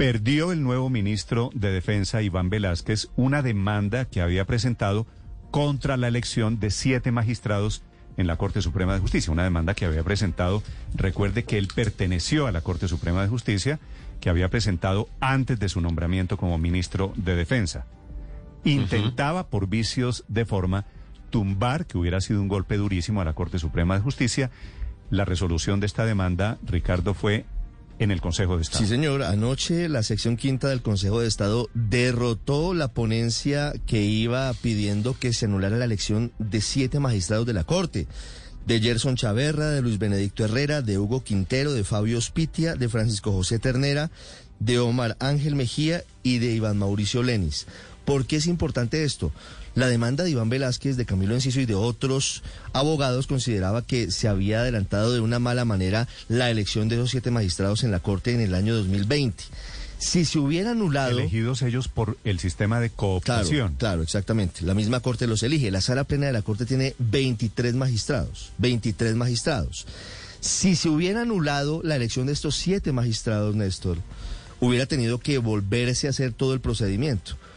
Perdió el nuevo ministro de Defensa, Iván Velázquez, una demanda que había presentado contra la elección de siete magistrados en la Corte Suprema de Justicia. Una demanda que había presentado, recuerde que él perteneció a la Corte Suprema de Justicia, que había presentado antes de su nombramiento como ministro de Defensa. Intentaba, por vicios de forma, tumbar, que hubiera sido un golpe durísimo a la Corte Suprema de Justicia. La resolución de esta demanda, Ricardo, fue en el Consejo de Estado. Sí, señor. Anoche la sección quinta del Consejo de Estado derrotó la ponencia que iba pidiendo que se anulara la elección de siete magistrados de la Corte. De Gerson Chaverra, de Luis Benedicto Herrera, de Hugo Quintero, de Fabio Spitia, de Francisco José Ternera, de Omar Ángel Mejía y de Iván Mauricio Lenis. ¿Por qué es importante esto? La demanda de Iván Velázquez, de Camilo Enciso y de otros abogados consideraba que se había adelantado de una mala manera la elección de esos siete magistrados en la Corte en el año 2020. Si se hubiera anulado... Elegidos ellos por el sistema de cooptación. Claro, claro, exactamente. La misma Corte los elige. La sala plena de la Corte tiene 23 magistrados. 23 magistrados. Si se hubiera anulado la elección de estos siete magistrados, Néstor, hubiera tenido que volverse a hacer todo el procedimiento.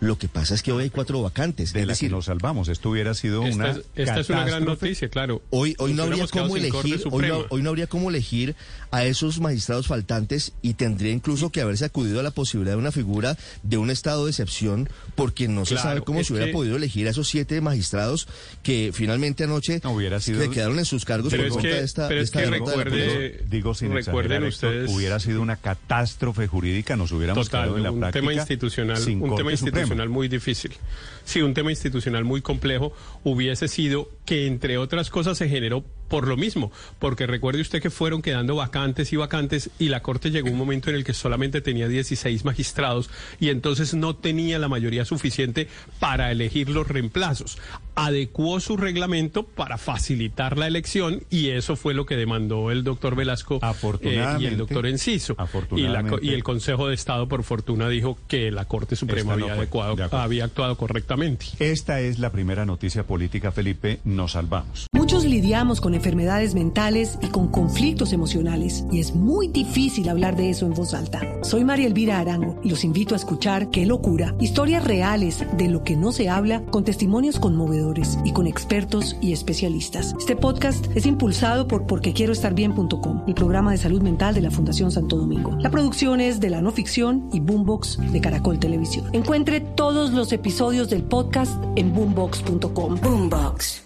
Lo que pasa es que hoy hay cuatro vacantes. De es las decir, que nos salvamos. Esto hubiera sido Esta, una. es, esta es una gran noticia, claro. Hoy, hoy, no habría cómo elegir, hoy, no, Suprema. hoy no habría cómo elegir a esos magistrados faltantes y tendría incluso que haberse acudido a la posibilidad de una figura de un estado de excepción porque no se sabe cómo se hubiera que- podido elegir a esos siete magistrados que finalmente anoche No, hubiera sido- se quedaron en sus cargos Pero por es cuenta que- de esta, pero de es esta que la recuerde-. Digo sin Recuerden ustedes- hubiera sido una catástrofe jurídica, nos hubiéramos Total, quedado en la un práctica tema institucional, sin un Corte tema Suprema. Institucional muy difícil. Sí, un tema institucional muy complejo hubiese sido que entre otras cosas se generó por lo mismo, porque recuerde usted que fueron quedando vacantes y vacantes y la Corte llegó un momento en el que solamente tenía 16 magistrados y entonces no tenía la mayoría suficiente para elegir los reemplazos. Adecuó su reglamento para facilitar la elección y eso fue lo que demandó el doctor Velasco eh, y el doctor Enciso. Y, la y el Consejo de Estado, por fortuna, dijo que la Corte Suprema no había, adecuado, de había actuado correctamente. Esta es la primera noticia política, Felipe. Nos salvamos. Muchos lidiamos con enfermedades mentales y con conflictos emocionales y es muy difícil hablar de eso en voz alta. Soy María Elvira Arango y los invito a escuchar Qué locura, historias reales de lo que no se habla con testimonios conmovedores y con expertos y especialistas. Este podcast es impulsado por porquequieroestarbien.com, el programa de salud mental de la Fundación Santo Domingo. La producción es de la no ficción y Boombox de Caracol Televisión. Encuentre todos los episodios del podcast en boombox.com. Boombox.